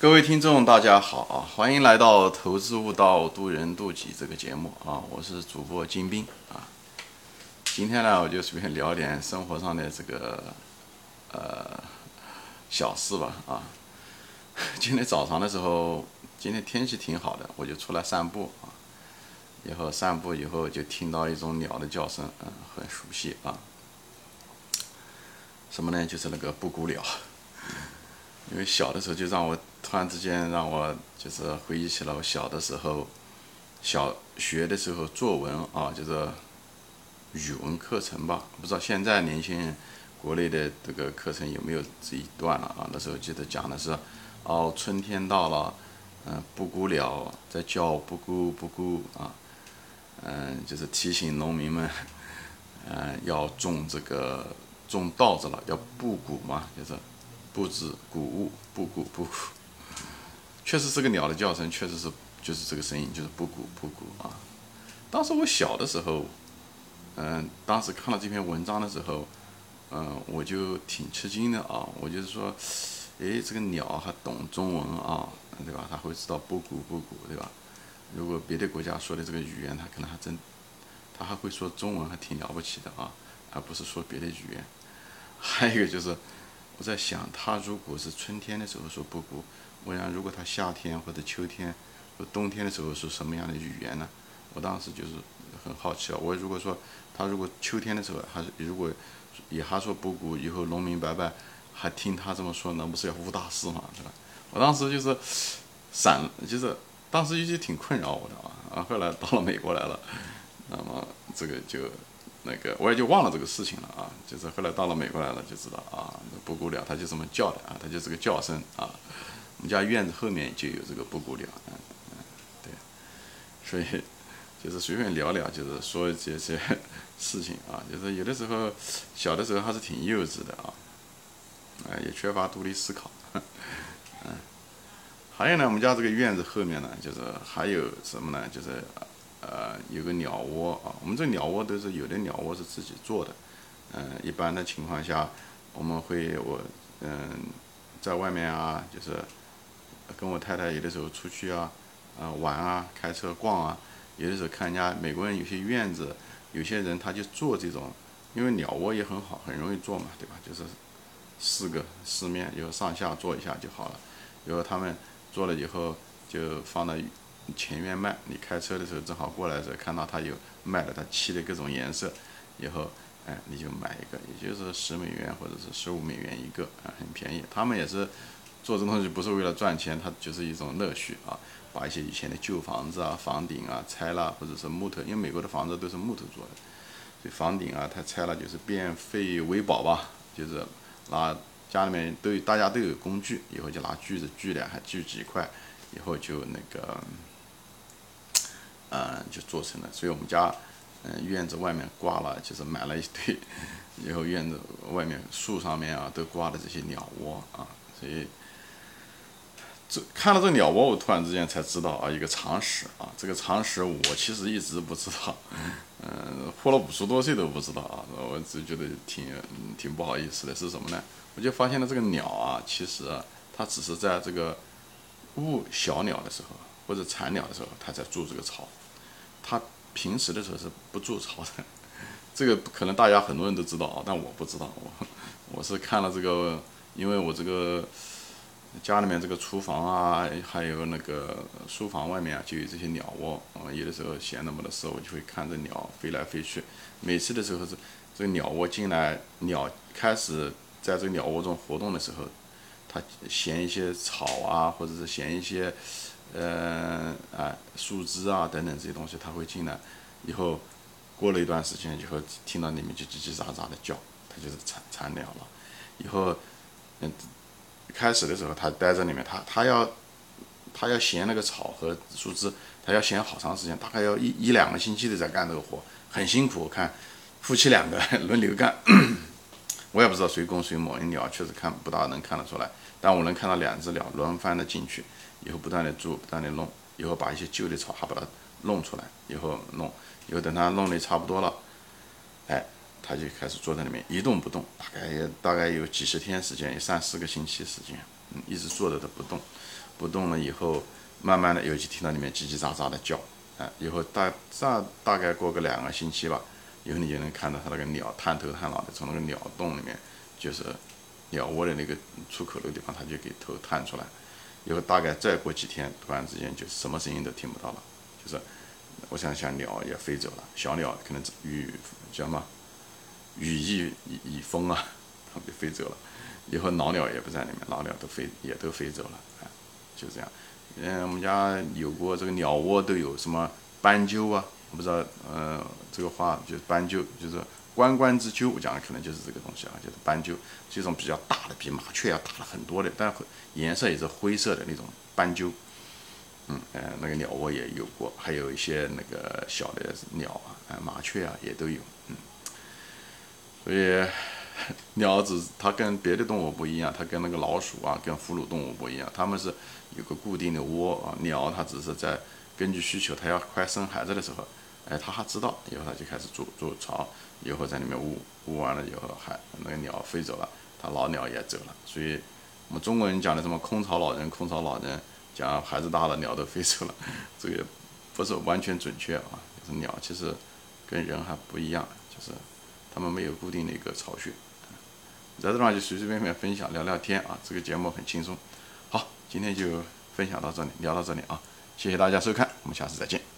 各位听众，大家好啊！欢迎来到《投资悟道，渡人渡己》这个节目啊！我是主播金兵啊。今天呢，我就随便聊点生活上的这个呃小事吧啊。今天早上的时候，今天天气挺好的，我就出来散步啊。以后散步以后，就听到一种鸟的叫声，嗯，很熟悉啊。什么呢？就是那个布谷鸟。因为小的时候就让我突然之间让我就是回忆起了我小的时候，小学的时候作文啊，就是语文课程吧。不知道现在年轻人国内的这个课程有没有这一段了啊？那时候记得讲的是，哦，春天到了，嗯，布谷鸟在叫布谷布谷啊，嗯，就是提醒农民们，嗯，要种这个种稻子了，要布谷嘛，就是。布置谷物，布谷布谷，确实这个鸟的叫声，确实是就是这个声音，就是布谷布谷啊。当时我小的时候，嗯，当时看到这篇文章的时候，嗯，我就挺吃惊的啊。我就是说，诶，这个鸟还懂中文啊，对吧？它会知道布谷布谷，对吧？如果别的国家说的这个语言，它可能还真，它还会说中文，还挺了不起的啊，而不是说别的语言。还有一个就是。我在想，他如果是春天的时候说布谷，我想如果他夏天或者秋天或冬天的时候是什么样的语言呢？我当时就是很好奇啊。我如果说他如果秋天的时候还是如果也还说布谷，以后农民伯伯还听他这么说，那不是要误大事嘛，是吧？我当时就是闪，就是当时一直挺困扰我的啊。啊，后来到了美国来了，那么这个就。那个我也就忘了这个事情了啊，就是后来到了美国来了就知道啊，布谷鸟它就这么叫的啊，它就是个叫声啊。我们家院子后面就有这个布谷鸟，嗯嗯，对，所以就是随便聊聊，就是说这些事情啊，就是有的时候小的时候还是挺幼稚的啊，哎，也缺乏独立思考，嗯，还有呢，我们家这个院子后面呢，就是还有什么呢，就是。呃，有个鸟窝啊，我们这鸟窝都是有的鸟窝是自己做的，嗯，一般的情况下，我们会我嗯，在外面啊，就是跟我太太有的时候出去啊，啊玩啊，开车逛啊，有的时候看人家美国人有些院子，有些人他就做这种，因为鸟窝也很好，很容易做嘛，对吧？就是四个四面，就上下做一下就好了，然后他们做了以后就放到。前院卖，你开车的时候正好过来的时候看到他有卖的，他漆的各种颜色，以后哎你就买一个，也就是十美元或者是十五美元一个啊，很便宜。他们也是做这东西不是为了赚钱，它就是一种乐趣啊。把一些以前的旧房子啊、房顶啊拆了，或者是木头，因为美国的房子都是木头做的，所以房顶啊它拆了就是变废为宝吧，就是拿家里面都有大家都有工具，以后就拿锯子锯两还，锯几块，以后就那个。嗯，就做成了，所以我们家，嗯，院子外面挂了，就是买了一堆，以后院子外面树上面啊，都挂的这些鸟窝啊，所以，这看到这鸟窝，我突然之间才知道啊，一个常识啊，这个常识我其实一直不知道，嗯，活了五十多岁都不知道啊，我只觉得挺挺不好意思的，是什么呢？我就发现了这个鸟啊，其实它只是在这个孵小鸟的时候或者产鸟的时候，它在筑这个巢。它平时的时候是不筑巢的，这个可能大家很多人都知道啊，但我不知道。我 我是看了这个，因为我这个家里面这个厨房啊，还有那个书房外面啊，就有这些鸟窝。啊，有的时候闲的没得事，我就会看着鸟飞来飞去。每次的时候是这个鸟窝进来，鸟开始在这个鸟窝中活动的时候，它衔一些草啊，或者是衔一些。呃啊，树枝啊等等这些东西，它会进来，以后过了一段时间以后，听到里面就叽叽喳喳的叫，它就是产产鸟了。以后，嗯，开始的时候它待在里面，它它要它要衔那个草和树枝，它要衔好长时间，大概要一一两个星期的在干这个活，很辛苦。看夫妻两个 轮流干，我也不知道谁公谁母，鸟确实看不大能看得出来，但我能看到两只鸟轮番的进去。以后不断的住，不断的弄，以后把一些旧的草还把它弄出来，以后弄，以后等它弄的差不多了，哎，它就开始坐在里面一动不动，大概也大概有几十天时间，有三四个星期时间，嗯，一直坐着的不动，不动了以后，慢慢的有几听到里面叽叽喳喳的叫，啊，以后大大大概过个两个星期吧，以后你就能看到它那个鸟探头探脑的从那个鸟洞里面，就是鸟窝的那个出口的地方，它就给头探出来，以后大概再过几天，突然之间就什么声音都听不到了，就是我想想鸟也飞走了，小鸟可能羽叫什么羽翼已丰啊，它就飞走了。以后老鸟也不在里面，老鸟都飞也都飞走了，就这样。嗯，我们家有过这个鸟窝都有什么斑鸠啊？我不知道，呃，这个话就是斑鸠，就是关关之鸠，我讲的可能就是这个东西啊，就是斑鸠，是一种比较大的，比麻雀要大了很多的，但颜色也是灰色的那种斑鸠。嗯，呃，那个鸟窝也有过，还有一些那个小的鸟啊，呃，麻雀啊也都有，嗯，所以。鸟只它跟别的动物不一样，它跟那个老鼠啊，跟哺乳动物不一样，它们是有个固定的窝啊。鸟它只是在根据需求，它要快生孩子的时候，哎，它还知道，以后它就开始筑筑巢，以后在里面捂捂完了以后，还那个鸟飞走了，它老鸟也走了。所以我们中国人讲的什么空巢老人，空巢老人讲孩子大了，鸟都飞走了，这个不是完全准确啊。就是鸟其实跟人还不一样，就是它们没有固定的一个巢穴。在这地方就随随便便分享聊聊天啊，这个节目很轻松。好，今天就分享到这里，聊到这里啊，谢谢大家收看，我们下次再见。